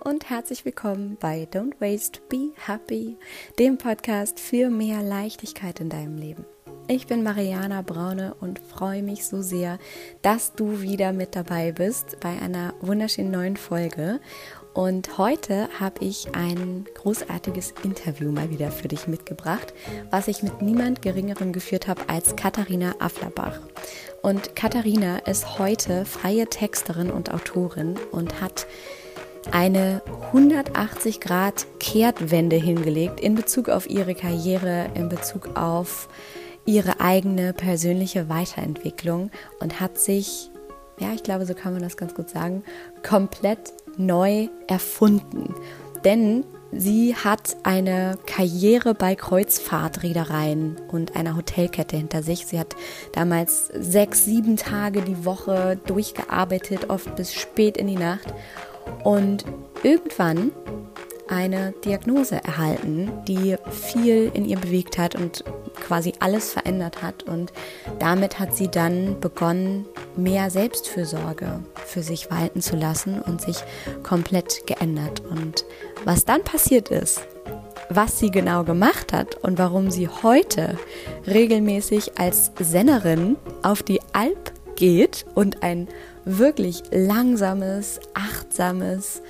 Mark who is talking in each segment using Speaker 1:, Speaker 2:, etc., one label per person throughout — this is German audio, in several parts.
Speaker 1: Und herzlich willkommen bei Don't Waste, Be Happy, dem Podcast für mehr Leichtigkeit in deinem Leben. Ich bin Mariana Braune und freue mich so sehr, dass du wieder mit dabei bist bei einer wunderschönen neuen Folge. Und heute habe ich ein großartiges Interview mal wieder für dich mitgebracht, was ich mit niemand Geringerem geführt habe als Katharina Afflerbach. Und Katharina ist heute freie Texterin und Autorin und hat eine 180 Grad Kehrtwende hingelegt in Bezug auf ihre Karriere, in Bezug auf ihre eigene persönliche Weiterentwicklung und hat sich, ja, ich glaube, so kann man das ganz gut sagen, komplett neu erfunden. Denn sie hat eine Karriere bei Kreuzfahrtreedereien und einer Hotelkette hinter sich. Sie hat damals sechs, sieben Tage die Woche durchgearbeitet, oft bis spät in die Nacht und irgendwann eine Diagnose erhalten, die viel in ihr bewegt hat und quasi alles verändert hat. Und damit hat sie dann begonnen, mehr Selbstfürsorge für sich walten zu lassen und sich komplett geändert. Und was dann passiert ist, was sie genau gemacht hat und warum sie heute regelmäßig als Sennerin auf die Alp geht und ein wirklich langsames, achtsames,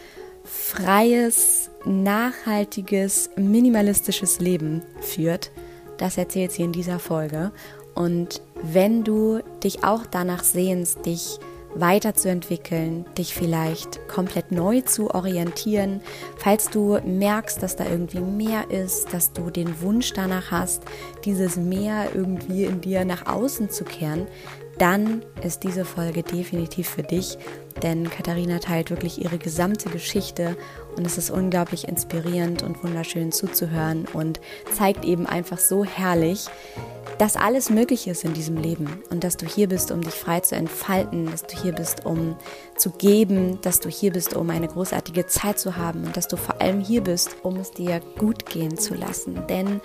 Speaker 1: freies, nachhaltiges, minimalistisches Leben führt, das erzählt sie in dieser Folge. Und wenn du dich auch danach sehnst, dich weiterzuentwickeln, dich vielleicht komplett neu zu orientieren, falls du merkst, dass da irgendwie mehr ist, dass du den Wunsch danach hast, dieses Mehr irgendwie in dir nach außen zu kehren, dann ist diese Folge definitiv für dich, denn Katharina teilt wirklich ihre gesamte Geschichte und es ist unglaublich inspirierend und wunderschön zuzuhören und zeigt eben einfach so herrlich, dass alles möglich ist in diesem Leben und dass du hier bist, um dich frei zu entfalten, dass du hier bist, um zu geben, dass du hier bist, um eine großartige Zeit zu haben und dass du vor allem hier bist, um es dir gut gehen zu lassen. Denn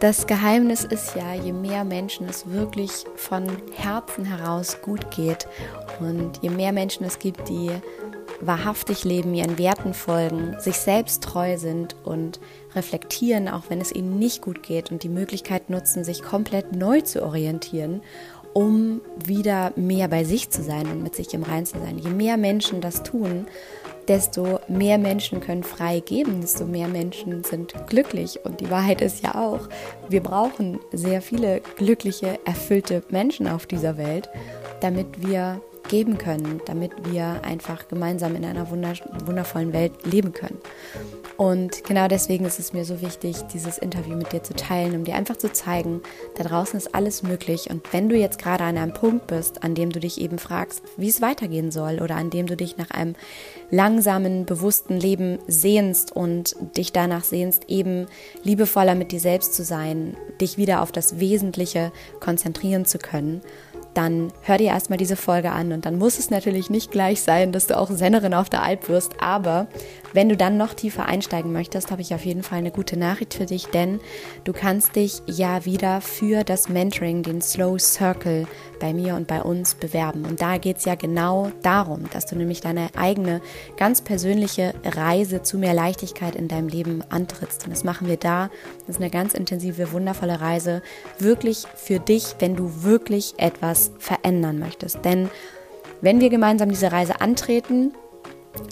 Speaker 1: das Geheimnis ist ja, je mehr Menschen es wirklich von Herzen heraus gut geht und je mehr Menschen es gibt, die wahrhaftig leben, ihren Werten folgen, sich selbst treu sind und reflektieren, auch wenn es ihnen nicht gut geht und die Möglichkeit nutzen, sich komplett neu zu orientieren, um wieder mehr bei sich zu sein und mit sich im Rein zu sein. Je mehr Menschen das tun, desto mehr Menschen können frei geben, desto mehr Menschen sind glücklich. Und die Wahrheit ist ja auch, wir brauchen sehr viele glückliche, erfüllte Menschen auf dieser Welt, damit wir geben können, damit wir einfach gemeinsam in einer wundervollen Welt leben können. Und genau deswegen ist es mir so wichtig, dieses Interview mit dir zu teilen, um dir einfach zu zeigen, da draußen ist alles möglich. Und wenn du jetzt gerade an einem Punkt bist, an dem du dich eben fragst, wie es weitergehen soll oder an dem du dich nach einem langsamen, bewussten Leben sehnst und dich danach sehnst, eben liebevoller mit dir selbst zu sein, dich wieder auf das Wesentliche konzentrieren zu können, dann hör dir erstmal diese Folge an. Und dann muss es natürlich nicht gleich sein, dass du auch Sennerin auf der Alp wirst, aber wenn du dann noch tiefer einsteigen möchtest, habe ich auf jeden Fall eine gute Nachricht für dich, denn du kannst dich ja wieder für das Mentoring, den Slow Circle bei mir und bei uns bewerben. Und da geht es ja genau darum, dass du nämlich deine eigene, ganz persönliche Reise zu mehr Leichtigkeit in deinem Leben antrittst. Und das machen wir da. Das ist eine ganz intensive, wundervolle Reise, wirklich für dich, wenn du wirklich etwas verändern möchtest. Denn wenn wir gemeinsam diese Reise antreten,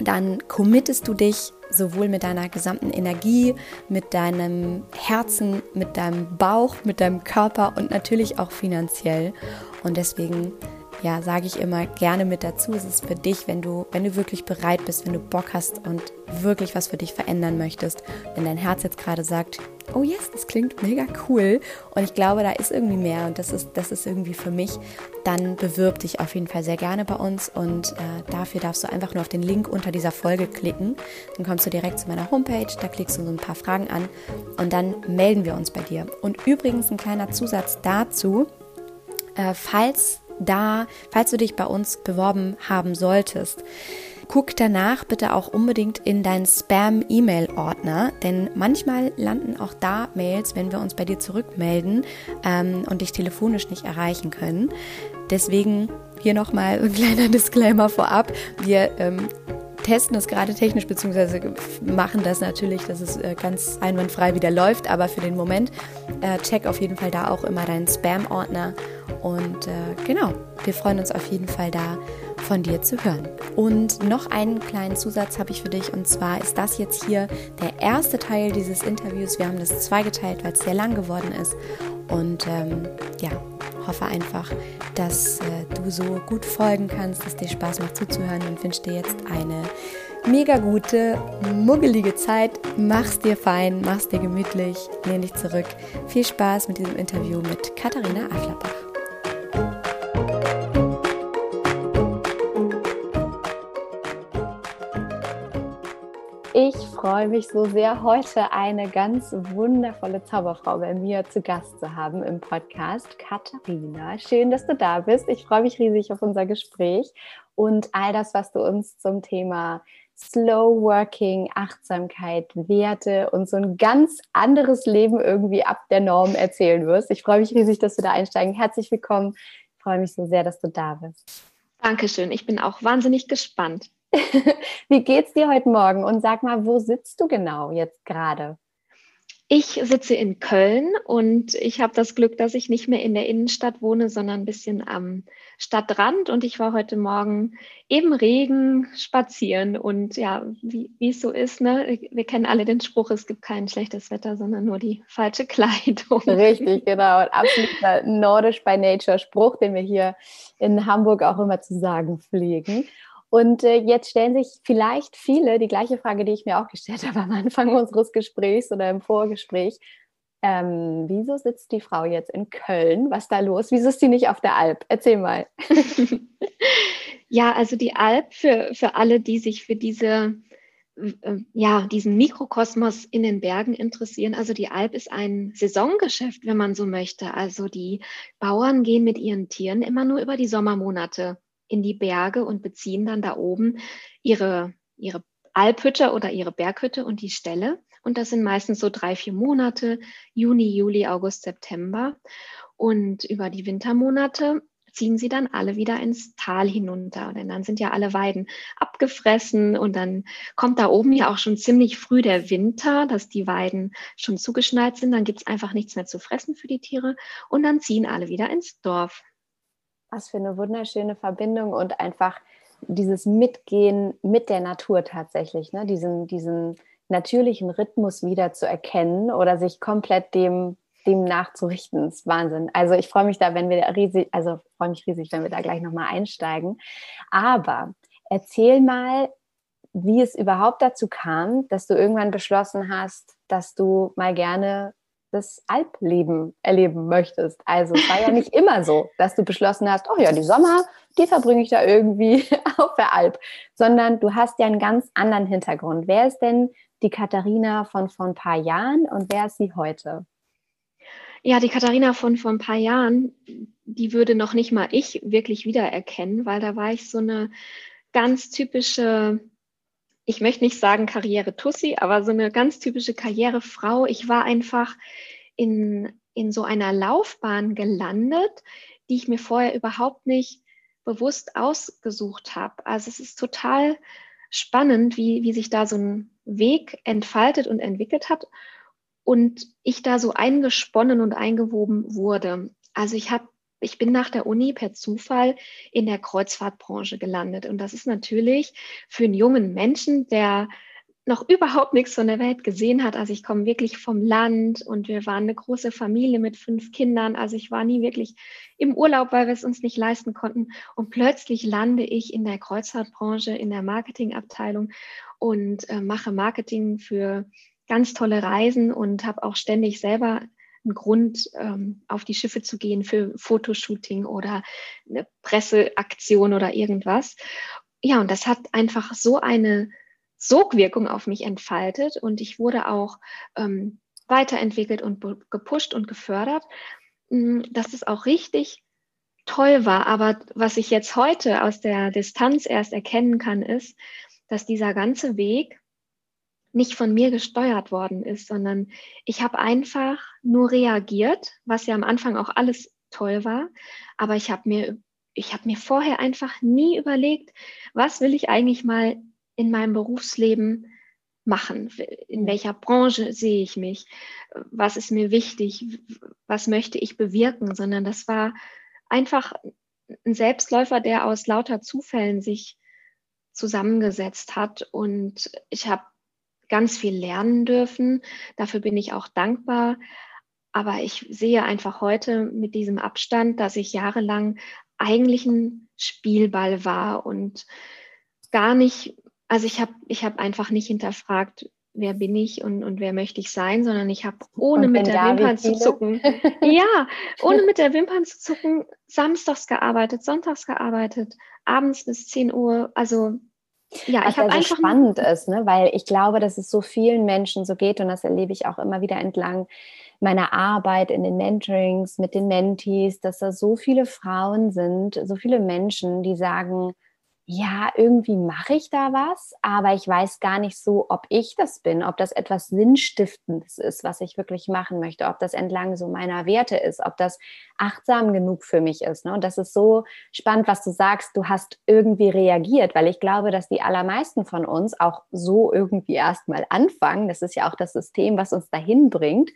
Speaker 1: dann committest du dich sowohl mit deiner gesamten Energie, mit deinem Herzen, mit deinem Bauch, mit deinem Körper und natürlich auch finanziell. Und deswegen ja, sage ich immer gerne mit dazu. Es ist für dich, wenn du, wenn du wirklich bereit bist, wenn du Bock hast und wirklich was für dich verändern möchtest, wenn dein Herz jetzt gerade sagt, oh yes, das klingt mega cool und ich glaube, da ist irgendwie mehr und das ist, das ist irgendwie für mich, dann bewirb dich auf jeden Fall sehr gerne bei uns und äh, dafür darfst du einfach nur auf den Link unter dieser Folge klicken. Dann kommst du direkt zu meiner Homepage, da klickst du so ein paar Fragen an und dann melden wir uns bei dir. Und übrigens ein kleiner Zusatz dazu, äh, falls da, falls du dich bei uns beworben haben solltest, guck danach bitte auch unbedingt in deinen Spam-E-Mail-Ordner, denn manchmal landen auch da Mails, wenn wir uns bei dir zurückmelden ähm, und dich telefonisch nicht erreichen können. Deswegen hier nochmal ein kleiner Disclaimer vorab. Wir ähm,
Speaker 2: testen es gerade technisch, beziehungsweise machen das natürlich, dass es äh, ganz einwandfrei wieder läuft. Aber für den Moment äh, check auf jeden Fall da auch immer deinen Spam-Ordner. Und äh, genau, wir freuen uns auf jeden Fall da von dir zu hören. Und noch einen kleinen Zusatz habe ich für dich und zwar ist das jetzt hier der erste Teil dieses Interviews. Wir haben das zweigeteilt, weil es sehr lang geworden ist und ähm, ja, hoffe einfach, dass äh, du so gut folgen kannst, dass dir Spaß macht zuzuhören und wünsche dir jetzt eine mega gute, muggelige Zeit. Mach's dir fein, mach's dir gemütlich, lehn dich zurück. Viel Spaß mit diesem Interview mit Katharina Afflerbach. Ich freue mich so sehr, heute eine ganz wundervolle Zauberfrau bei mir zu Gast zu haben im Podcast. Katharina, schön, dass du da bist. Ich freue mich riesig auf unser Gespräch und all das, was du uns zum Thema Slow Working, Achtsamkeit, Werte und so ein ganz anderes Leben irgendwie ab der Norm erzählen wirst. Ich freue mich riesig, dass du da einsteigen. Herzlich willkommen. Ich freue mich so sehr, dass du da bist.
Speaker 3: Dankeschön. Ich bin auch wahnsinnig gespannt.
Speaker 2: Wie geht's dir heute Morgen? Und sag mal, wo sitzt du genau jetzt gerade?
Speaker 3: Ich sitze in Köln und ich habe das Glück, dass ich nicht mehr in der Innenstadt wohne, sondern ein bisschen am Stadtrand. Und ich war heute Morgen im Regen spazieren. Und ja, wie es so ist, ne? wir kennen alle den Spruch, es gibt kein schlechtes Wetter, sondern nur die falsche Kleidung.
Speaker 2: Richtig, genau. Ein absoluter Nordisch by Nature Spruch, den wir hier in Hamburg auch immer zu sagen pflegen. Und äh, jetzt stellen sich vielleicht viele die gleiche Frage, die ich mir auch gestellt habe am Anfang unseres Gesprächs oder im Vorgespräch. Ähm, wieso sitzt die Frau jetzt in Köln? Was ist da los? Wieso ist sie nicht auf der Alp? Erzähl mal.
Speaker 3: ja, also die Alp für, für alle, die sich für diese, äh, ja, diesen Mikrokosmos in den Bergen interessieren. Also die Alp ist ein Saisongeschäft, wenn man so möchte. Also die Bauern gehen mit ihren Tieren immer nur über die Sommermonate in die Berge und beziehen dann da oben ihre, ihre Alphütte oder ihre Berghütte und die Ställe. Und das sind meistens so drei, vier Monate, Juni, Juli, August, September. Und über die Wintermonate ziehen sie dann alle wieder ins Tal hinunter. Denn dann sind ja alle Weiden abgefressen und dann kommt da oben ja auch schon ziemlich früh der Winter, dass die Weiden schon zugeschneit sind. Dann gibt es einfach nichts mehr zu fressen für die Tiere und dann ziehen alle wieder ins Dorf.
Speaker 2: Was für eine wunderschöne Verbindung und einfach dieses Mitgehen mit der Natur tatsächlich, ne? diesen, diesen natürlichen Rhythmus wieder zu erkennen oder sich komplett dem, dem nachzurichten. Das ist Wahnsinn. Also ich freue mich da, wenn wir riesig, also freue mich riesig, wenn wir da gleich nochmal einsteigen. Aber erzähl mal, wie es überhaupt dazu kam, dass du irgendwann beschlossen hast, dass du mal gerne das Alpleben erleben möchtest. Also es war ja nicht immer so, dass du beschlossen hast, oh ja, die Sommer, die verbringe ich da irgendwie auf der Alp, sondern du hast ja einen ganz anderen Hintergrund. Wer ist denn die Katharina von vor ein paar Jahren und wer ist sie heute?
Speaker 3: Ja, die Katharina von vor ein paar Jahren, die würde noch nicht mal ich wirklich wiedererkennen, weil da war ich so eine ganz typische ich möchte nicht sagen Karriere-Tussi, aber so eine ganz typische Karrierefrau. Ich war einfach in, in so einer Laufbahn gelandet, die ich mir vorher überhaupt nicht bewusst ausgesucht habe. Also es ist total spannend, wie, wie sich da so ein Weg entfaltet und entwickelt hat und ich da so eingesponnen und eingewoben wurde. Also ich habe ich bin nach der Uni per Zufall in der Kreuzfahrtbranche gelandet. Und das ist natürlich für einen jungen Menschen, der noch überhaupt nichts von der Welt gesehen hat. Also ich komme wirklich vom Land und wir waren eine große Familie mit fünf Kindern. Also ich war nie wirklich im Urlaub, weil wir es uns nicht leisten konnten. Und plötzlich lande ich in der Kreuzfahrtbranche, in der Marketingabteilung und äh, mache Marketing für ganz tolle Reisen und habe auch ständig selber ein Grund, ähm, auf die Schiffe zu gehen für Fotoshooting oder eine Presseaktion oder irgendwas. Ja, und das hat einfach so eine Sogwirkung auf mich entfaltet und ich wurde auch ähm, weiterentwickelt und gepusht und gefördert, hm, dass es auch richtig toll war. Aber was ich jetzt heute aus der Distanz erst erkennen kann, ist, dass dieser ganze Weg nicht von mir gesteuert worden ist, sondern ich habe einfach nur reagiert, was ja am Anfang auch alles toll war, aber ich habe mir ich habe mir vorher einfach nie überlegt, was will ich eigentlich mal in meinem Berufsleben machen? In welcher Branche sehe ich mich? Was ist mir wichtig? Was möchte ich bewirken? Sondern das war einfach ein Selbstläufer, der aus lauter Zufällen sich zusammengesetzt hat. Und ich habe ganz viel lernen dürfen. Dafür bin ich auch dankbar. Aber ich sehe einfach heute mit diesem Abstand, dass ich jahrelang eigentlich ein Spielball war und gar nicht, also ich habe ich hab einfach nicht hinterfragt, wer bin ich und, und wer möchte ich sein, sondern ich habe ohne mit der Wimpern zu zucken, ja, ohne mit der Wimpern zu zucken, samstags gearbeitet, sonntags gearbeitet, abends bis 10 Uhr, also
Speaker 2: ja, Was ich habe also einfach spannend ist, ne? weil ich glaube, dass es so vielen Menschen so geht und das erlebe ich auch immer wieder entlang meiner Arbeit in den Mentorings mit den Mentees, dass da so viele Frauen sind, so viele Menschen, die sagen, ja, irgendwie mache ich da was, aber ich weiß gar nicht so, ob ich das bin, ob das etwas Sinnstiftendes ist, was ich wirklich machen möchte, ob das entlang so meiner Werte ist, ob das achtsam genug für mich ist. Ne? Und das ist so spannend, was du sagst, du hast irgendwie reagiert, weil ich glaube, dass die allermeisten von uns auch so irgendwie erstmal anfangen. Das ist ja auch das System, was uns dahin bringt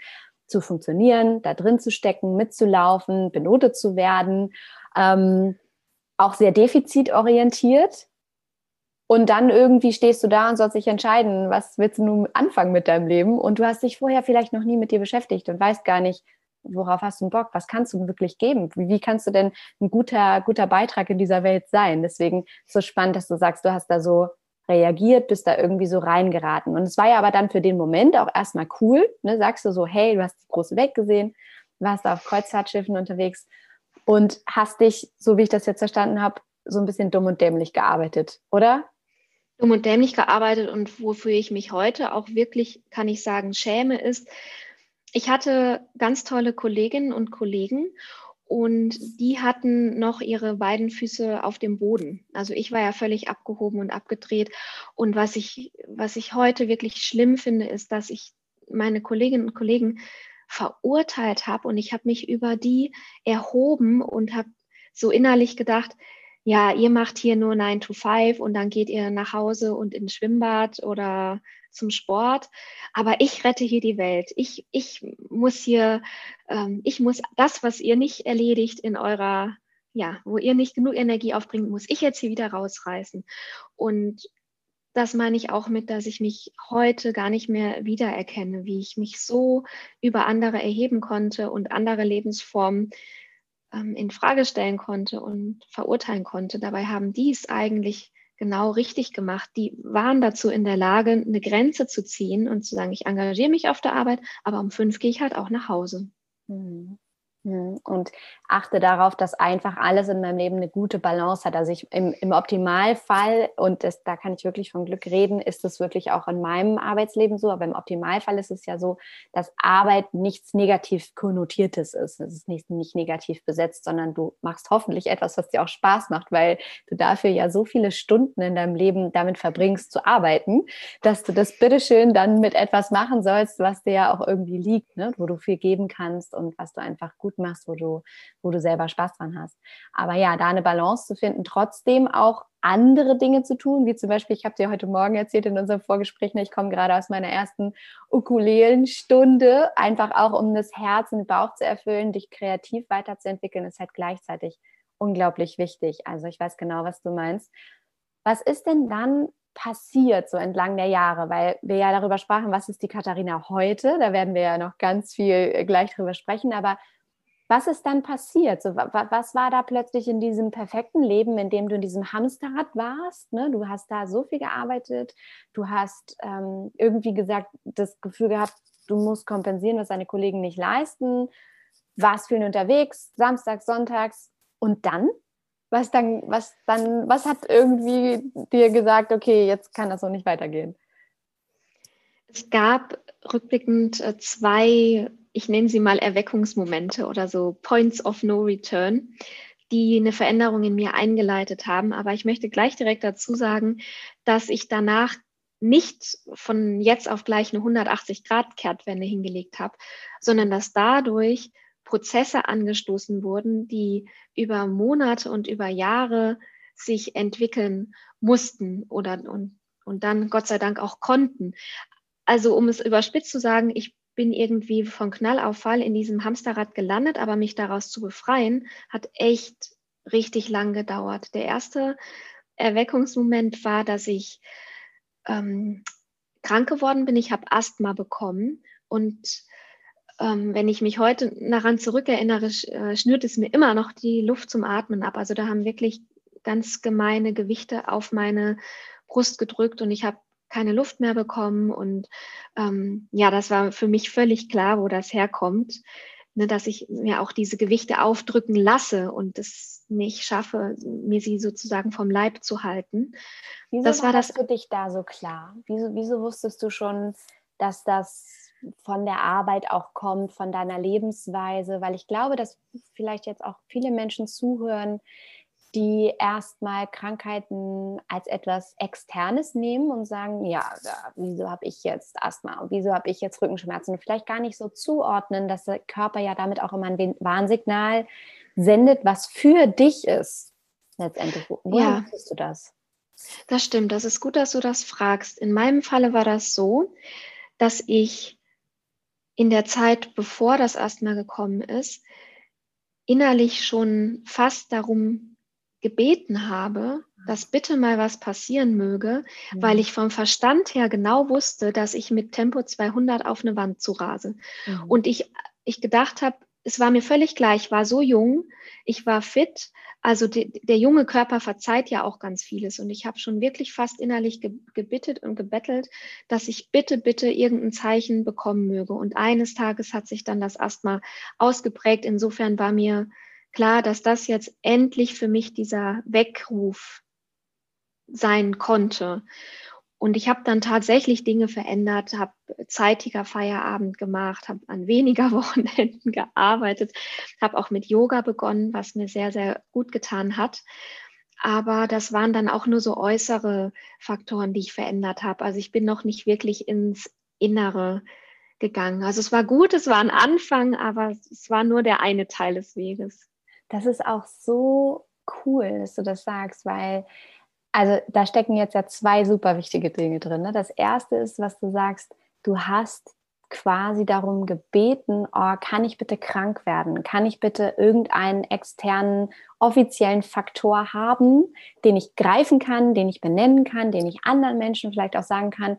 Speaker 2: zu funktionieren, da drin zu stecken, mitzulaufen, benotet zu werden, ähm, auch sehr defizitorientiert. Und dann irgendwie stehst du da und sollst dich entscheiden, was willst du nun anfangen mit deinem Leben? Und du hast dich vorher vielleicht noch nie mit dir beschäftigt und weißt gar nicht, worauf hast du Bock? Was kannst du wirklich geben? Wie, kannst du denn ein guter, guter Beitrag in dieser Welt sein? Deswegen ist es so spannend, dass du sagst, du hast da so reagiert, bist da irgendwie so reingeraten. Und es war ja aber dann für den Moment auch erstmal cool. Ne? Sagst du so, hey, du hast die große Welt gesehen, warst da auf Kreuzfahrtschiffen unterwegs und hast dich, so wie ich das jetzt verstanden habe, so ein bisschen dumm und dämlich gearbeitet, oder?
Speaker 3: Dumm und dämlich gearbeitet und wofür ich mich heute auch wirklich, kann ich sagen, schäme, ist, ich hatte ganz tolle Kolleginnen und Kollegen und die hatten noch ihre beiden Füße auf dem Boden. Also ich war ja völlig abgehoben und abgedreht. Und was ich, was ich heute wirklich schlimm finde, ist, dass ich meine Kolleginnen und Kollegen verurteilt habe und ich habe mich über die erhoben und habe so innerlich gedacht, ja, ihr macht hier nur 9 to 5 und dann geht ihr nach Hause und ins Schwimmbad oder zum Sport. Aber ich rette hier die Welt. Ich, ich muss hier, ähm, ich muss das, was ihr nicht erledigt in eurer, ja, wo ihr nicht genug Energie aufbringt, muss ich jetzt hier wieder rausreißen. Und das meine ich auch mit, dass ich mich heute gar nicht mehr wiedererkenne, wie ich mich so über andere erheben konnte und andere Lebensformen ähm, in Frage stellen konnte und verurteilen konnte. Dabei haben die es eigentlich genau richtig gemacht. Die waren dazu in der Lage, eine Grenze zu ziehen und zu sagen, ich engagiere mich auf der Arbeit, aber um fünf gehe ich halt auch nach Hause.
Speaker 2: Mhm. Mhm. Und achte darauf, dass einfach alles in meinem Leben eine gute Balance hat. Also ich im, im Optimalfall, und das, da kann ich wirklich von Glück reden, ist es wirklich auch in meinem Arbeitsleben so, aber im Optimalfall ist es ja so, dass Arbeit nichts negativ konnotiertes ist. Es ist nicht, nicht negativ besetzt, sondern du machst hoffentlich etwas, was dir auch Spaß macht, weil du dafür ja so viele Stunden in deinem Leben damit verbringst zu arbeiten, dass du das bitteschön dann mit etwas machen sollst, was dir ja auch irgendwie liegt, ne? wo du viel geben kannst und was du einfach gut machst, wo du, wo du selber Spaß dran hast. Aber ja, da eine Balance zu finden, trotzdem auch andere Dinge zu tun, wie zum Beispiel, ich habe dir heute Morgen erzählt in unserem Vorgespräch, ne, ich komme gerade aus meiner ersten Ukulelenstunde, einfach auch um das Herz und den Bauch zu erfüllen, dich kreativ weiterzuentwickeln, ist halt gleichzeitig unglaublich wichtig. Also ich weiß genau, was du meinst. Was ist denn dann passiert so entlang der Jahre? Weil wir ja darüber sprachen, was ist die Katharina heute? Da werden wir ja noch ganz viel äh, gleich drüber sprechen. Aber was ist dann passiert? So, was war da plötzlich in diesem perfekten Leben, in dem du in diesem Hamsterrad warst? Ne? Du hast da so viel gearbeitet, du hast ähm, irgendwie gesagt, das Gefühl gehabt, du musst kompensieren, was deine Kollegen nicht leisten, warst viel unterwegs, samstags, sonntags und dann? Was dann, was dann, was hat irgendwie dir gesagt, okay, jetzt kann das so nicht weitergehen?
Speaker 3: Es gab rückblickend äh, zwei ich nenne sie mal Erweckungsmomente oder so Points of No Return, die eine Veränderung in mir eingeleitet haben. Aber ich möchte gleich direkt dazu sagen, dass ich danach nicht von jetzt auf gleich eine 180-Grad-Kehrtwende hingelegt habe, sondern dass dadurch Prozesse angestoßen wurden, die über Monate und über Jahre sich entwickeln mussten oder und und dann Gott sei Dank auch konnten. Also um es überspitzt zu sagen, ich bin irgendwie von Knallauffall in diesem Hamsterrad gelandet, aber mich daraus zu befreien, hat echt richtig lang gedauert. Der erste Erweckungsmoment war, dass ich ähm, krank geworden bin. Ich habe Asthma bekommen und ähm, wenn ich mich heute daran zurückerinnere, äh, schnürt es mir immer noch die Luft zum Atmen ab. Also da haben wirklich ganz gemeine Gewichte auf meine Brust gedrückt und ich habe keine Luft mehr bekommen. Und ähm, ja, das war für mich völlig klar, wo das herkommt, ne, dass ich mir auch diese Gewichte aufdrücken lasse und es nicht schaffe, mir sie sozusagen vom Leib zu halten.
Speaker 1: Wieso das war, das für dich da so klar? Wieso, wieso wusstest du schon, dass das von der Arbeit auch kommt, von deiner Lebensweise? Weil ich glaube, dass vielleicht jetzt auch viele Menschen zuhören, die erstmal Krankheiten als etwas Externes nehmen und sagen, ja, wieso habe ich jetzt Asthma und wieso habe ich jetzt Rückenschmerzen und vielleicht gar nicht so zuordnen, dass der Körper ja damit auch immer ein Warnsignal sendet, was für dich ist. Letztendlich, woher ja. du das?
Speaker 3: Das stimmt, das ist gut, dass du das fragst. In meinem Falle war das so, dass ich in der Zeit, bevor das Asthma gekommen ist, innerlich schon fast darum gebeten habe, dass bitte mal was passieren möge, mhm. weil ich vom Verstand her genau wusste, dass ich mit Tempo 200 auf eine Wand zu rase. Mhm. Und ich, ich gedacht habe, es war mir völlig gleich, ich war so jung, ich war fit, also die, der junge Körper verzeiht ja auch ganz vieles. Und ich habe schon wirklich fast innerlich ge, gebittet und gebettelt, dass ich bitte, bitte irgendein Zeichen bekommen möge. Und eines Tages hat sich dann das Asthma ausgeprägt. Insofern war mir klar, dass das jetzt endlich für mich dieser Weckruf sein konnte. Und ich habe dann tatsächlich Dinge verändert, habe zeitiger Feierabend gemacht, habe an weniger Wochenenden gearbeitet, habe auch mit Yoga begonnen, was mir sehr, sehr gut getan hat. Aber das waren dann auch nur so äußere Faktoren, die ich verändert habe. Also ich bin noch nicht wirklich ins Innere gegangen. Also es war gut, es war ein Anfang, aber es war nur der eine Teil des Weges.
Speaker 1: Das ist auch so cool, dass du das sagst, weil, also da stecken jetzt ja zwei super wichtige Dinge drin. Ne? Das erste ist, was du sagst, du hast quasi darum gebeten, oh, kann ich bitte krank werden? Kann ich bitte irgendeinen externen offiziellen Faktor haben, den ich greifen kann, den ich benennen kann, den ich anderen Menschen vielleicht auch sagen kann,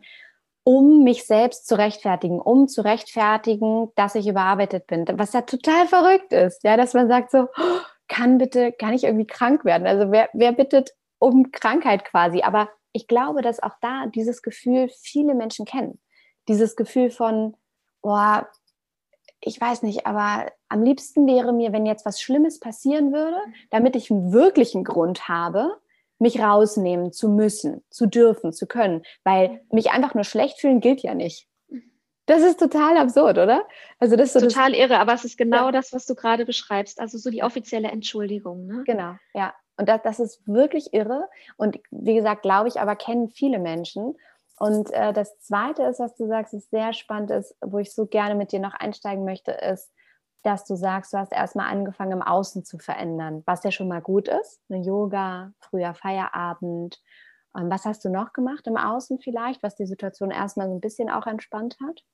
Speaker 1: um mich selbst zu rechtfertigen, um zu rechtfertigen, dass ich überarbeitet bin. Was ja total verrückt ist, ja, dass man sagt so, oh, kann bitte, kann ich irgendwie krank werden? Also wer, wer bittet um Krankheit quasi? Aber ich glaube, dass auch da dieses Gefühl viele Menschen kennen. Dieses Gefühl von, boah, ich weiß nicht, aber am liebsten wäre mir, wenn jetzt was Schlimmes passieren würde, damit ich einen wirklichen Grund habe, mich rausnehmen zu müssen, zu dürfen, zu können, weil mich einfach nur schlecht fühlen gilt ja nicht. Das ist total absurd, oder?
Speaker 3: Also das ist so total das, irre, aber es ist genau ja. das, was du gerade beschreibst. Also so die offizielle Entschuldigung. Ne?
Speaker 1: Genau, ja. Und das, das ist wirklich irre. Und wie gesagt, glaube ich, aber kennen viele Menschen. Und äh, das Zweite ist, was du sagst, ist sehr spannend ist, wo ich so gerne mit dir noch einsteigen möchte, ist, dass du sagst, du hast erstmal angefangen, im Außen zu verändern, was ja schon mal gut ist. Eine Yoga, früher Feierabend. Ähm, was hast du noch gemacht im Außen vielleicht, was die Situation erstmal so ein bisschen auch entspannt hat?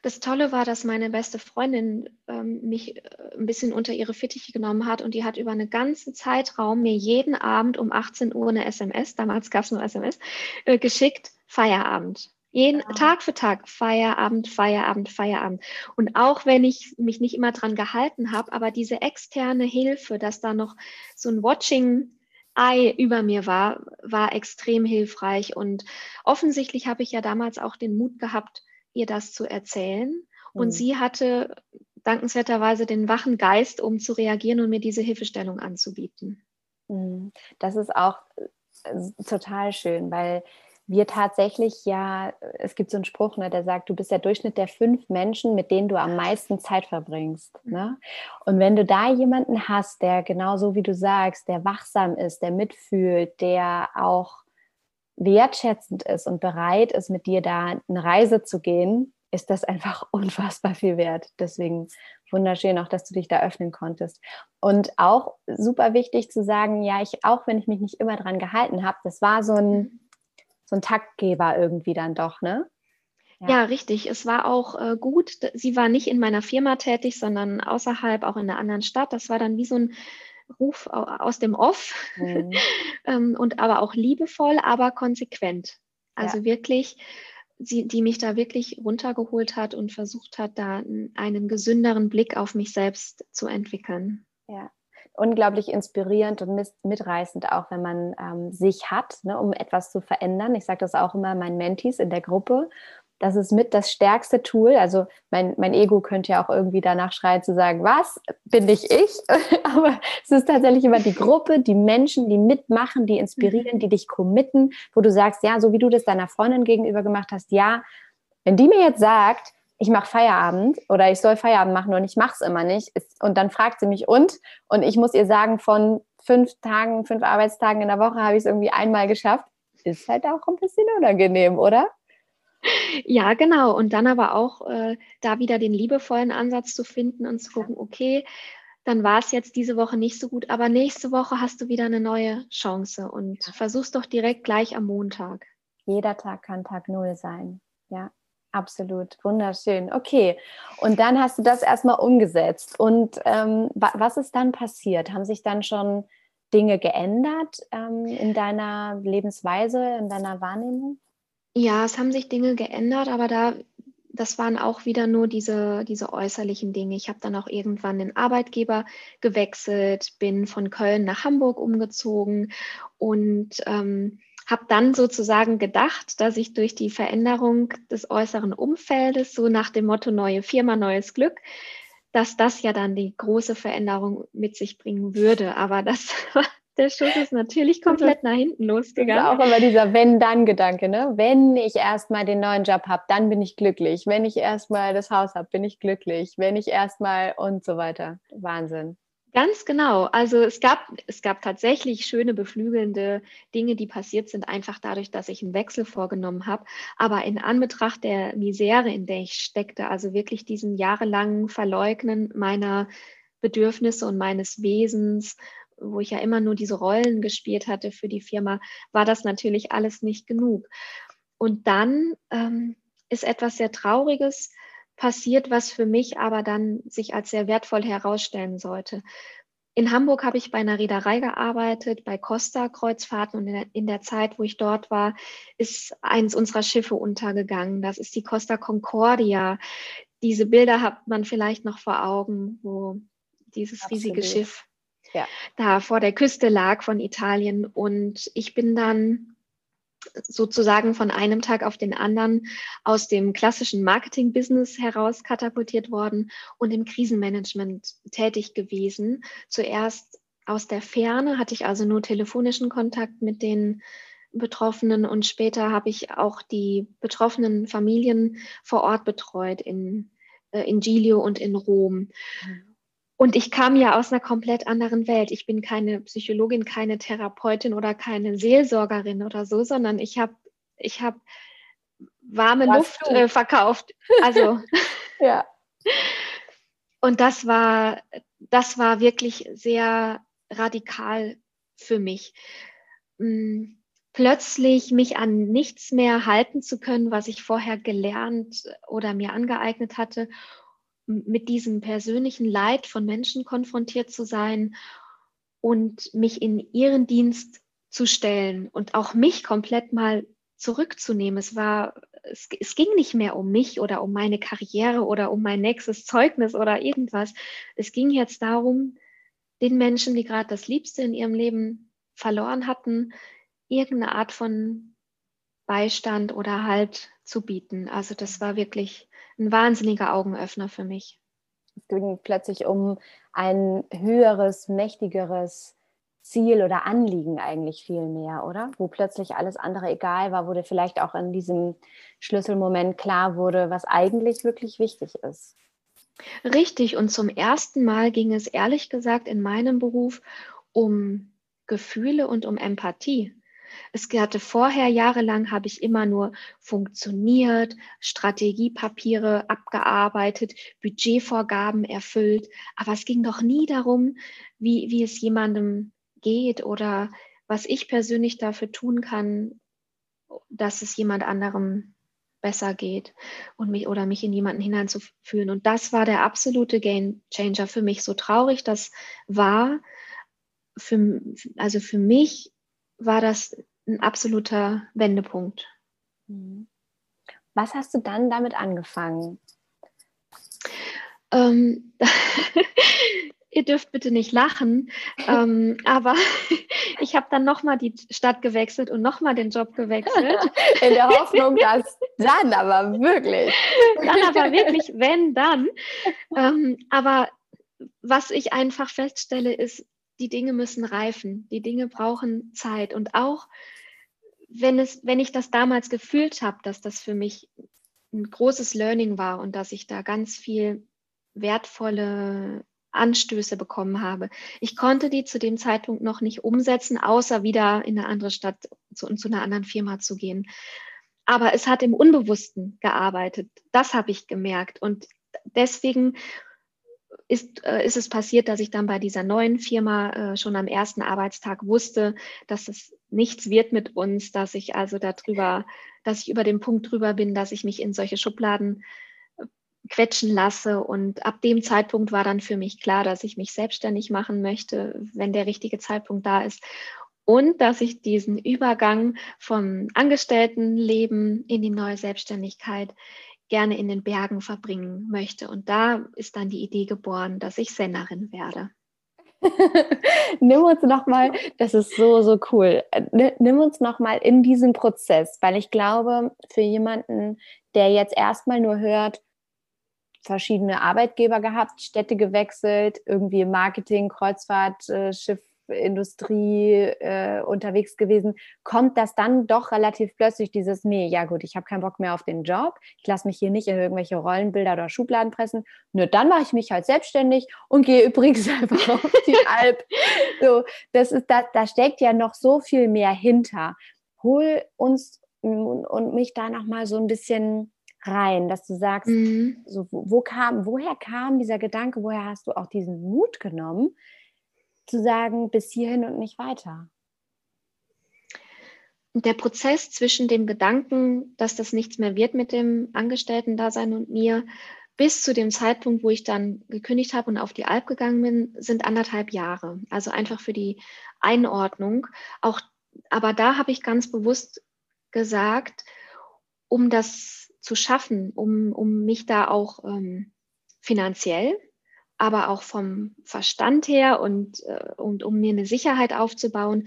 Speaker 3: Das Tolle war, dass meine beste Freundin ähm, mich äh, ein bisschen unter ihre Fittiche genommen hat und die hat über einen ganzen Zeitraum mir jeden Abend um 18 Uhr eine SMS, damals gab es nur SMS, äh, geschickt, Feierabend. Jeden ja. Tag für Tag, Feierabend, Feierabend, Feierabend. Und auch wenn ich mich nicht immer dran gehalten habe, aber diese externe Hilfe, dass da noch so ein Watching Eye über mir war, war extrem hilfreich. Und offensichtlich habe ich ja damals auch den Mut gehabt, ihr das zu erzählen. Und mhm. sie hatte dankenswerterweise den wachen Geist, um zu reagieren und mir diese Hilfestellung anzubieten.
Speaker 1: Mhm. Das ist auch äh, total schön, weil wir tatsächlich ja, es gibt so einen Spruch, ne, der sagt, du bist der Durchschnitt der fünf Menschen, mit denen du am meisten Zeit verbringst. Mhm. Ne? Und wenn du da jemanden hast, der genauso wie du sagst, der wachsam ist, der mitfühlt, der auch wertschätzend ist und bereit ist, mit dir da eine Reise zu gehen, ist das einfach unfassbar viel wert. Deswegen wunderschön auch, dass du dich da öffnen konntest. Und auch super wichtig zu sagen, ja, ich, auch wenn ich mich nicht immer dran gehalten habe, das war so ein, so ein Taktgeber irgendwie dann doch, ne?
Speaker 3: Ja. ja, richtig. Es war auch äh, gut. Sie war nicht in meiner Firma tätig, sondern außerhalb, auch in einer anderen Stadt. Das war dann wie so ein Ruf aus dem Off mhm. ähm, und aber auch liebevoll, aber konsequent. Also ja. wirklich, sie, die mich da wirklich runtergeholt hat und versucht hat, da einen gesünderen Blick auf mich selbst zu entwickeln.
Speaker 1: Ja, unglaublich inspirierend und mitreißend, auch wenn man ähm, sich hat, ne, um etwas zu verändern. Ich sage das auch immer meinen Mentees in der Gruppe das ist mit das stärkste Tool. Also mein, mein Ego könnte ja auch irgendwie danach schreien zu sagen, was bin ich ich? Aber es ist tatsächlich immer die Gruppe, die Menschen, die mitmachen, die inspirieren, die dich committen, wo du sagst, ja, so wie du das deiner Freundin gegenüber gemacht hast, ja, wenn die mir jetzt sagt, ich mache Feierabend oder ich soll Feierabend machen und ich mache es immer nicht. Und dann fragt sie mich und und ich muss ihr sagen, von fünf Tagen, fünf Arbeitstagen in der Woche habe ich es irgendwie einmal geschafft. Ist halt auch ein bisschen unangenehm, oder?
Speaker 3: Ja, genau. Und dann aber auch äh, da wieder den liebevollen Ansatz zu finden und zu gucken, okay, dann war es jetzt diese Woche nicht so gut, aber nächste Woche hast du wieder eine neue Chance und versuch's doch direkt gleich am Montag.
Speaker 1: Jeder Tag kann Tag Null sein. Ja, absolut. Wunderschön. Okay. Und dann hast du das erstmal umgesetzt. Und ähm, was ist dann passiert? Haben sich dann schon Dinge geändert ähm, in deiner Lebensweise, in deiner Wahrnehmung?
Speaker 3: Ja, es haben sich Dinge geändert, aber da, das waren auch wieder nur diese, diese äußerlichen Dinge. Ich habe dann auch irgendwann den Arbeitgeber gewechselt, bin von Köln nach Hamburg umgezogen und ähm, habe dann sozusagen gedacht, dass ich durch die Veränderung des äußeren Umfeldes, so nach dem Motto neue Firma, neues Glück, dass das ja dann die große Veränderung mit sich bringen würde. Aber das der Schuss ist natürlich komplett nach hinten losgegangen.
Speaker 1: Auch immer dieser Wenn-Dann-Gedanke, ne? Wenn ich erstmal den neuen Job habe, dann bin ich glücklich. Wenn ich erstmal das Haus habe, bin ich glücklich. Wenn ich erstmal und so weiter. Wahnsinn.
Speaker 3: Ganz genau. Also es gab, es gab tatsächlich schöne, beflügelnde Dinge, die passiert sind, einfach dadurch, dass ich einen Wechsel vorgenommen habe. Aber in Anbetracht der Misere, in der ich steckte, also wirklich diesen jahrelangen Verleugnen meiner Bedürfnisse und meines Wesens, wo ich ja immer nur diese Rollen gespielt hatte für die Firma, war das natürlich alles nicht genug. Und dann ähm, ist etwas sehr Trauriges passiert, was für mich aber dann sich als sehr wertvoll herausstellen sollte. In Hamburg habe ich bei einer Reederei gearbeitet, bei Costa Kreuzfahrten und in der, in der, Zeit, wo ich dort war, ist eins unserer Schiffe untergegangen. Das ist die Costa Concordia. Diese Bilder hat man vielleicht noch vor Augen, wo dieses Absolut. riesige Schiff ja. da vor der Küste lag von Italien. Und ich bin dann sozusagen von einem Tag auf den anderen aus dem klassischen Marketing-Business heraus katapultiert worden und im Krisenmanagement tätig gewesen. Zuerst aus der Ferne hatte ich also nur telefonischen Kontakt mit den Betroffenen und später habe ich auch die betroffenen Familien vor Ort betreut in, äh, in Giglio und in Rom. Mhm. Und ich kam ja aus einer komplett anderen Welt. Ich bin keine Psychologin, keine Therapeutin oder keine Seelsorgerin oder so, sondern ich habe ich hab warme Was Luft äh, verkauft. Also ja. Und das war, das war wirklich sehr radikal für mich. Hm, plötzlich mich an nichts mehr halten zu können, was ich vorher gelernt oder mir angeeignet hatte mit diesem persönlichen Leid von Menschen konfrontiert zu sein und mich in ihren Dienst zu stellen und auch mich komplett mal zurückzunehmen. Es war, es, es ging nicht mehr um mich oder um meine Karriere oder um mein nächstes Zeugnis oder irgendwas. Es ging jetzt darum, den Menschen, die gerade das Liebste in ihrem Leben verloren hatten, irgendeine Art von Beistand oder Halt zu bieten. Also das war wirklich ein wahnsinniger Augenöffner für mich.
Speaker 1: Es ging plötzlich um ein höheres, mächtigeres Ziel oder Anliegen eigentlich viel mehr, oder? Wo plötzlich alles andere egal war, wo dir vielleicht auch in diesem Schlüsselmoment klar wurde, was eigentlich wirklich wichtig ist.
Speaker 3: Richtig. Und zum ersten Mal ging es ehrlich gesagt in meinem Beruf um Gefühle und um Empathie. Es hatte vorher jahrelang habe ich immer nur funktioniert, Strategiepapiere abgearbeitet, Budgetvorgaben erfüllt, aber es ging doch nie darum, wie, wie es jemandem geht oder was ich persönlich dafür tun kann, dass es jemand anderem besser geht und mich oder mich in jemanden hineinzufühlen. Und das war der absolute Game Changer für mich. So traurig das war, für, also für mich war das ein absoluter Wendepunkt.
Speaker 2: Mhm. Was hast du dann damit angefangen?
Speaker 3: Ähm, ihr dürft bitte nicht lachen, ähm, aber ich habe dann nochmal die Stadt gewechselt und nochmal den Job gewechselt.
Speaker 2: In der Hoffnung, dass dann aber wirklich.
Speaker 3: Dann aber wirklich, wenn dann. Ähm, aber was ich einfach feststelle, ist, die Dinge müssen reifen, die Dinge brauchen Zeit. Und auch wenn, es, wenn ich das damals gefühlt habe, dass das für mich ein großes Learning war und dass ich da ganz viel wertvolle Anstöße bekommen habe. Ich konnte die zu dem Zeitpunkt noch nicht umsetzen, außer wieder in eine andere Stadt zu, zu einer anderen Firma zu gehen. Aber es hat im Unbewussten gearbeitet. Das habe ich gemerkt. Und deswegen ist, äh, ist es passiert, dass ich dann bei dieser neuen Firma äh, schon am ersten Arbeitstag wusste, dass es nichts wird mit uns, dass ich also darüber, dass ich über den Punkt drüber bin, dass ich mich in solche Schubladen quetschen lasse. Und ab dem Zeitpunkt war dann für mich klar, dass ich mich selbstständig machen möchte, wenn der richtige Zeitpunkt da ist. Und dass ich diesen Übergang vom Angestelltenleben in die neue Selbstständigkeit gerne in den Bergen verbringen möchte. Und da ist dann die Idee geboren, dass ich Sennerin werde.
Speaker 2: nimm uns noch mal, das ist so so cool. Nimm uns noch mal in diesen Prozess, weil ich glaube, für jemanden, der jetzt erstmal nur hört, verschiedene Arbeitgeber gehabt, Städte gewechselt, irgendwie Marketing, Kreuzfahrt, äh, Schiffindustrie äh, unterwegs gewesen, kommt das dann doch relativ plötzlich dieses, nee, ja gut, ich habe keinen Bock mehr auf den Job, ich lasse mich hier nicht in irgendwelche Rollenbilder oder Schubladen pressen, nur dann mache ich mich halt selbstständig und gehe übrigens einfach auf die Alp. So, das ist, da, da steckt ja noch so viel mehr hinter. Hol uns und mich da nochmal so ein bisschen rein, dass du sagst, mhm. so, wo kam, woher kam dieser Gedanke, woher hast du auch diesen Mut genommen, zu sagen, bis hierhin und nicht weiter?
Speaker 3: Der Prozess zwischen dem Gedanken, dass das nichts mehr wird mit dem Angestellten-Dasein und mir, bis zu dem Zeitpunkt, wo ich dann gekündigt habe und auf die Alp gegangen bin, sind anderthalb Jahre. Also einfach für die Einordnung. Auch, aber da habe ich ganz bewusst gesagt, um das zu schaffen, um, um mich da auch ähm, finanziell, aber auch vom Verstand her und, äh, und um mir eine Sicherheit aufzubauen,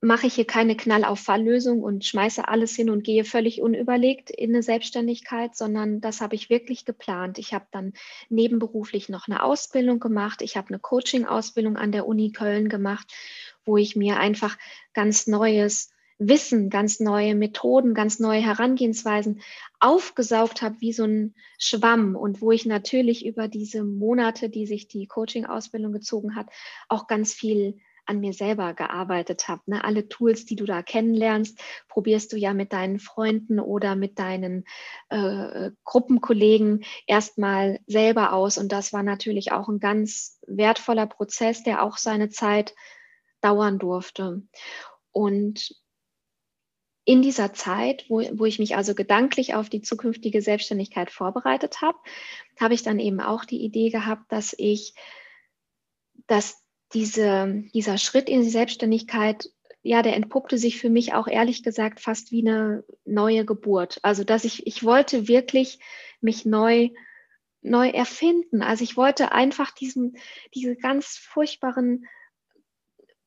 Speaker 3: mache ich hier keine Knall-auf-Fall-Lösung und schmeiße alles hin und gehe völlig unüberlegt in eine Selbstständigkeit, sondern das habe ich wirklich geplant. Ich habe dann nebenberuflich noch eine Ausbildung gemacht. Ich habe eine Coaching-Ausbildung an der Uni Köln gemacht, wo ich mir einfach ganz neues Wissen, ganz neue Methoden, ganz neue Herangehensweisen aufgesaugt habe wie so ein Schwamm und wo ich natürlich über diese Monate, die sich die Coaching-Ausbildung gezogen hat, auch ganz viel an mir selber gearbeitet habe. Ne? Alle Tools, die du da kennenlernst, probierst du ja mit deinen Freunden oder mit deinen äh, Gruppenkollegen erstmal selber aus. Und das war natürlich auch ein ganz wertvoller Prozess, der auch seine Zeit dauern durfte. Und in dieser Zeit, wo, wo ich mich also gedanklich auf die zukünftige Selbstständigkeit vorbereitet habe, habe ich dann eben auch die Idee gehabt, dass ich, dass diese, dieser Schritt in die Selbstständigkeit, ja, der entpuppte sich für mich auch ehrlich gesagt fast wie eine neue Geburt. Also, dass ich, ich wollte wirklich mich neu, neu erfinden. Also ich wollte einfach diesen, diese ganz furchtbaren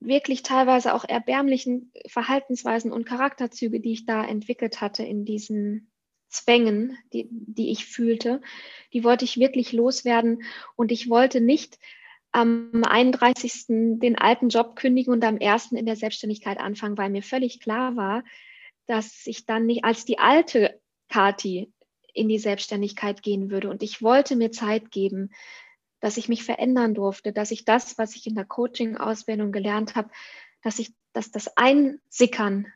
Speaker 3: wirklich teilweise auch erbärmlichen Verhaltensweisen und Charakterzüge, die ich da entwickelt hatte in diesen Zwängen, die, die ich fühlte, die wollte ich wirklich loswerden. Und ich wollte nicht am 31. den alten Job kündigen und am 1. in der Selbstständigkeit anfangen, weil mir völlig klar war, dass ich dann nicht als die alte Kati in die Selbstständigkeit gehen würde. Und ich wollte mir Zeit geben, dass ich mich verändern durfte, dass ich das, was ich in der Coaching-Ausbildung gelernt habe, dass ich, dass das einsickern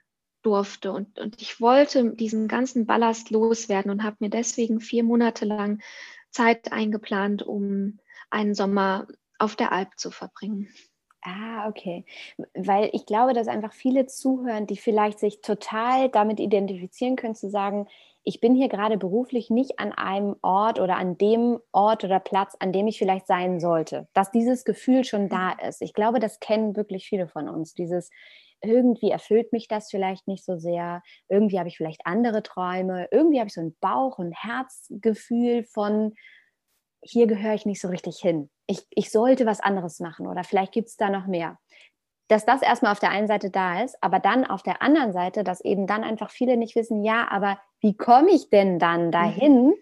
Speaker 3: durfte. Und, und ich wollte diesen ganzen Ballast loswerden und habe mir deswegen vier Monate lang Zeit eingeplant, um einen Sommer auf der Alp zu verbringen.
Speaker 2: Ah, okay. Weil ich glaube, dass einfach viele zuhören, die vielleicht sich total damit identifizieren können, zu sagen, ich bin hier gerade beruflich nicht an einem Ort oder an dem Ort oder Platz, an dem ich vielleicht sein sollte. Dass dieses Gefühl schon da mhm. ist. Ich glaube, das kennen wirklich viele von uns. Dieses, irgendwie erfüllt mich das vielleicht nicht so sehr. Irgendwie habe ich vielleicht andere Träume. Irgendwie habe ich so ein Bauch- und Herzgefühl von, hier gehöre ich nicht so richtig hin. Ich, ich sollte was anderes machen oder vielleicht gibt es da noch mehr. Dass das erstmal auf der einen Seite da ist, aber dann auf der anderen Seite, dass eben dann einfach viele nicht wissen, ja, aber wie komme ich denn dann dahin, mhm.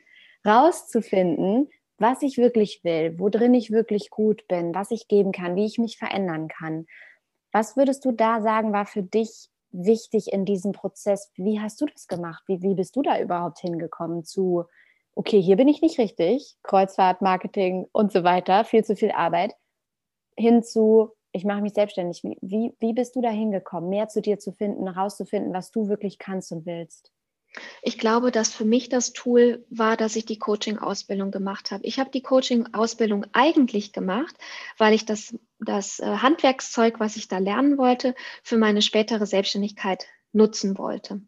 Speaker 2: rauszufinden, was ich wirklich will, worin ich wirklich gut bin, was ich geben kann, wie ich mich verändern kann. Was würdest du da sagen, war für dich wichtig in diesem Prozess? Wie hast du das gemacht? Wie, wie bist du da überhaupt hingekommen zu, okay, hier bin ich nicht richtig, Kreuzfahrt, Marketing und so weiter, viel zu viel Arbeit, hin zu, ich mache mich selbstständig. Wie, wie bist du da hingekommen, mehr zu dir zu finden, herauszufinden, was du wirklich kannst und willst?
Speaker 3: Ich glaube, dass für mich das Tool war, dass ich die Coaching-Ausbildung gemacht habe. Ich habe die Coaching-Ausbildung eigentlich gemacht, weil ich das, das äh, Handwerkszeug, was ich da lernen wollte, für meine spätere Selbstständigkeit nutzen wollte.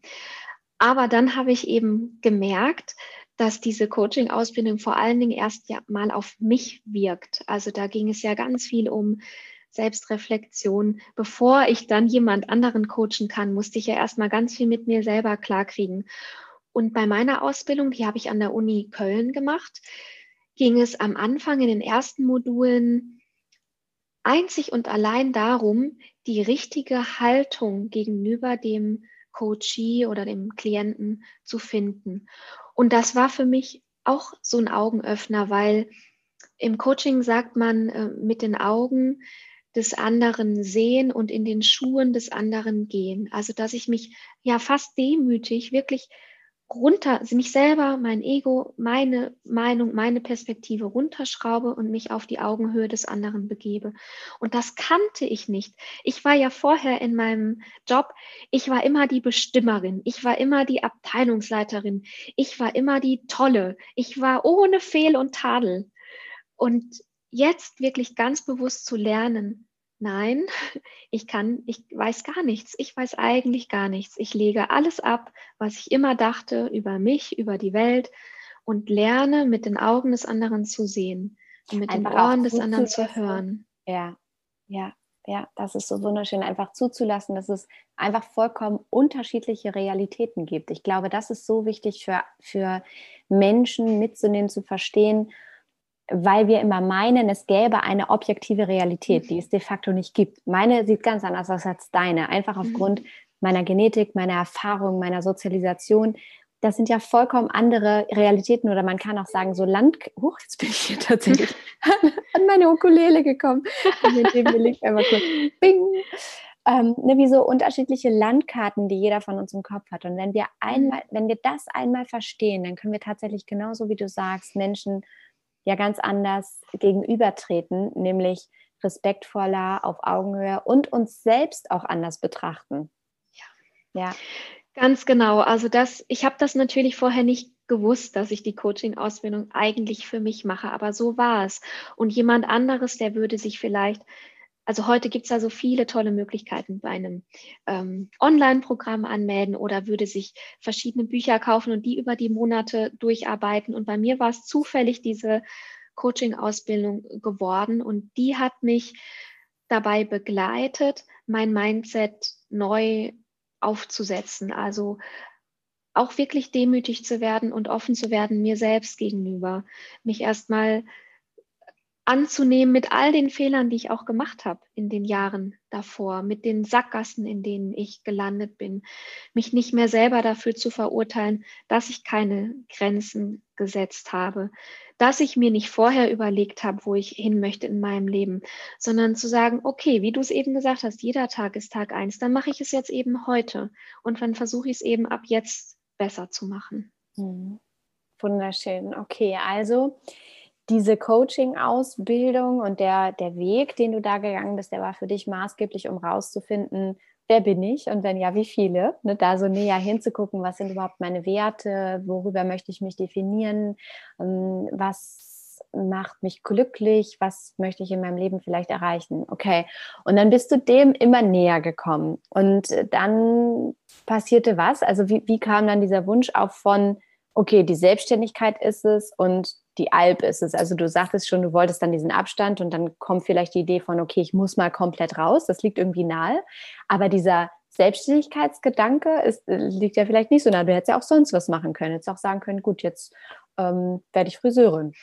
Speaker 3: Aber dann habe ich eben gemerkt, dass diese Coaching-Ausbildung vor allen Dingen erst ja mal auf mich wirkt. Also da ging es ja ganz viel um Selbstreflexion. Bevor ich dann jemand anderen coachen kann, musste ich ja erstmal ganz viel mit mir selber klarkriegen. Und bei meiner Ausbildung, die habe ich an der Uni Köln gemacht, ging es am Anfang in den ersten Modulen einzig und allein darum, die richtige Haltung gegenüber dem Coachee oder dem Klienten zu finden. Und das war für mich auch so ein Augenöffner, weil im Coaching sagt man äh, mit den Augen des anderen sehen und in den Schuhen des anderen gehen. Also dass ich mich ja fast demütig wirklich runter, also mich selber, mein Ego, meine Meinung, meine Perspektive runterschraube und mich auf die Augenhöhe des anderen begebe. Und das kannte ich nicht. Ich war ja vorher in meinem Job, ich war immer die Bestimmerin, ich war immer die Abteilungsleiterin, ich war immer die Tolle, ich war ohne Fehl und Tadel. Und jetzt wirklich ganz bewusst zu lernen, Nein, ich kann, ich weiß gar nichts. Ich weiß eigentlich gar nichts. Ich lege alles ab, was ich immer dachte über mich, über die Welt und lerne mit den Augen des anderen zu sehen und mit einfach den Ohren des anderen zu hören.
Speaker 2: Ja, ja, ja, das ist so wunderschön, einfach zuzulassen, dass es einfach vollkommen unterschiedliche Realitäten gibt. Ich glaube, das ist so wichtig für, für Menschen mitzunehmen, zu verstehen weil wir immer meinen, es gäbe eine objektive Realität, die es de facto nicht gibt. Meine sieht ganz anders aus als deine, einfach aufgrund mhm. meiner Genetik, meiner Erfahrung, meiner Sozialisation. Das sind ja vollkommen andere Realitäten oder man kann auch sagen, so Land. Huch, jetzt bin ich hier tatsächlich an meine Ukulele gekommen. mit dem ich einmal kurz. Bing! Ähm, ne, wie so unterschiedliche Landkarten, die jeder von uns im Kopf hat. Und wenn wir einmal, wenn wir das einmal verstehen, dann können wir tatsächlich genauso wie du sagst, Menschen ja ganz anders gegenübertreten, nämlich respektvoller, auf Augenhöhe und uns selbst auch anders betrachten.
Speaker 3: Ja. ja. Ganz genau. Also das, ich habe das natürlich vorher nicht gewusst, dass ich die Coaching-Ausbildung eigentlich für mich mache, aber so war es. Und jemand anderes, der würde sich vielleicht also heute gibt es da so viele tolle Möglichkeiten bei einem ähm, Online-Programm anmelden oder würde sich verschiedene Bücher kaufen und die über die Monate durcharbeiten. Und bei mir war es zufällig diese Coaching-Ausbildung geworden und die hat mich dabei begleitet, mein Mindset neu aufzusetzen. Also auch wirklich demütig zu werden und offen zu werden mir selbst gegenüber, mich erstmal anzunehmen mit all den Fehlern, die ich auch gemacht habe in den Jahren davor, mit den Sackgassen, in denen ich gelandet bin, mich nicht mehr selber dafür zu verurteilen, dass ich keine Grenzen gesetzt habe, dass ich mir nicht vorher überlegt habe, wo ich hin möchte in meinem Leben, sondern zu sagen, okay, wie du es eben gesagt hast, jeder Tag ist Tag eins, dann mache ich es jetzt eben heute und dann versuche ich es eben ab jetzt besser zu machen.
Speaker 2: Hm. Wunderschön. Okay, also diese Coaching-Ausbildung und der, der Weg, den du da gegangen bist, der war für dich maßgeblich, um rauszufinden, wer bin ich und wenn ja, wie viele? Ne, da so näher hinzugucken, was sind überhaupt meine Werte, worüber möchte ich mich definieren, ähm, was
Speaker 1: macht mich glücklich, was möchte ich in meinem Leben vielleicht erreichen. Okay. Und dann bist du dem immer näher gekommen. Und dann passierte was? Also wie, wie kam dann dieser Wunsch auf von, okay, die Selbstständigkeit ist es und die Alp ist es. Also du sagtest schon, du wolltest dann diesen Abstand und dann kommt vielleicht die Idee von, okay, ich muss mal komplett raus. Das liegt irgendwie nahe. Aber dieser Selbstständigkeitsgedanke ist, liegt ja vielleicht nicht so nah. Du hättest ja auch sonst was machen können. Jetzt auch sagen können, gut, jetzt ähm, werde ich Friseurin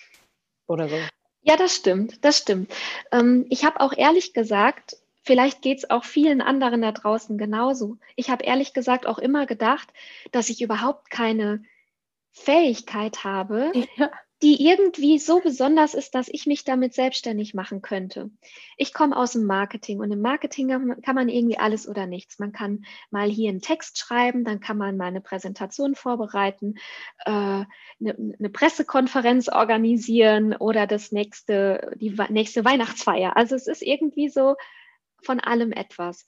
Speaker 1: oder so.
Speaker 3: Ja, das stimmt, das stimmt. Ähm, ich habe auch ehrlich gesagt, vielleicht geht es auch vielen anderen da draußen genauso. Ich habe ehrlich gesagt auch immer gedacht, dass ich überhaupt keine Fähigkeit habe, ja die irgendwie so besonders ist, dass ich mich damit selbstständig machen könnte. Ich komme aus dem Marketing und im Marketing kann man irgendwie alles oder nichts. Man kann mal hier einen Text schreiben, dann kann man mal eine Präsentation vorbereiten, äh, eine, eine, Pressekonferenz organisieren oder das nächste, die nächste Weihnachtsfeier. Also es ist irgendwie so von allem etwas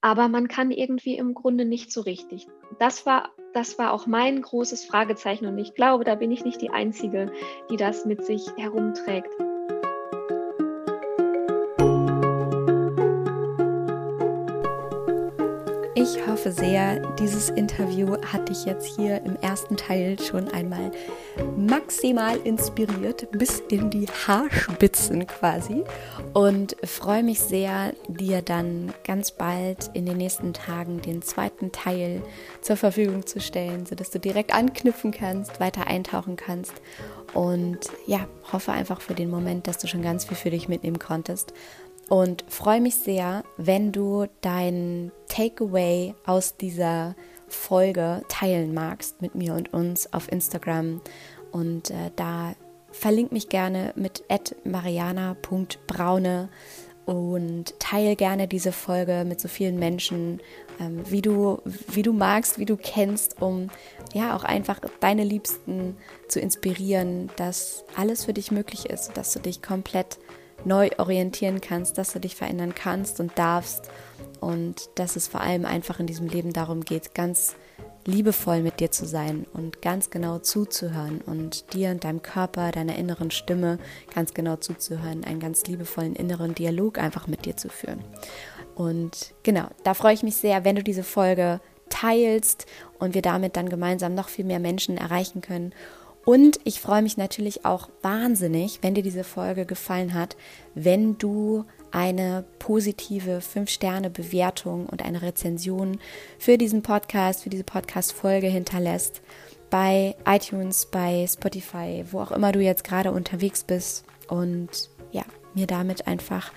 Speaker 3: aber man kann irgendwie im Grunde nicht so richtig. Das war, das war auch mein großes Fragezeichen und ich glaube, da bin ich nicht die Einzige, die das mit sich herumträgt.
Speaker 1: Ich hoffe sehr, dieses Interview hat dich jetzt hier im ersten Teil schon einmal maximal inspiriert, bis in die Haarspitzen quasi. Und freue mich sehr, dir dann ganz bald in den nächsten Tagen den zweiten Teil zur Verfügung zu stellen, sodass du direkt anknüpfen kannst, weiter eintauchen kannst. Und ja, hoffe einfach für den Moment, dass du schon ganz viel für dich mitnehmen konntest und freue mich sehr, wenn du dein Takeaway aus dieser Folge teilen magst mit mir und uns auf Instagram. Und äh, da verlink mich gerne mit mariana.braune und teile gerne diese Folge mit so vielen Menschen, ähm, wie, du, wie du magst, wie du kennst, um ja auch einfach deine Liebsten zu inspirieren, dass alles für dich möglich ist, dass du dich komplett neu orientieren kannst, dass du dich verändern kannst und darfst und dass es vor allem einfach in diesem Leben darum geht, ganz liebevoll mit dir zu sein und ganz genau zuzuhören und dir und deinem Körper, deiner inneren Stimme ganz genau zuzuhören, einen ganz liebevollen inneren Dialog einfach mit dir zu führen. Und genau, da freue ich mich sehr, wenn du diese Folge teilst und wir damit dann gemeinsam noch viel mehr Menschen erreichen können. Und ich freue mich natürlich auch wahnsinnig, wenn dir diese Folge gefallen hat, wenn du eine positive 5-Sterne-Bewertung und eine Rezension für diesen Podcast, für diese Podcast-Folge hinterlässt. Bei iTunes, bei Spotify, wo auch immer du jetzt gerade unterwegs bist. Und ja, mir damit einfach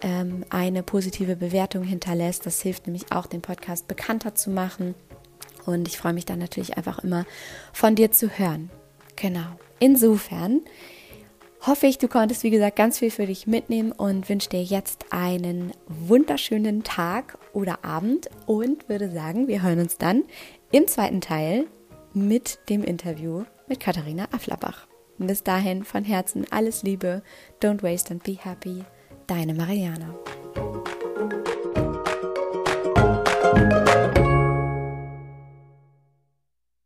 Speaker 1: ähm, eine positive Bewertung hinterlässt. Das hilft nämlich auch, den Podcast bekannter zu machen. Und ich freue mich dann natürlich einfach immer von dir zu hören. Genau. Insofern hoffe ich, du konntest, wie gesagt, ganz viel für dich mitnehmen und wünsche dir jetzt einen wunderschönen Tag oder Abend und würde sagen, wir hören uns dann im zweiten Teil mit dem Interview mit Katharina Afflerbach. Bis dahin von Herzen alles Liebe, don't waste and be happy, deine Mariana.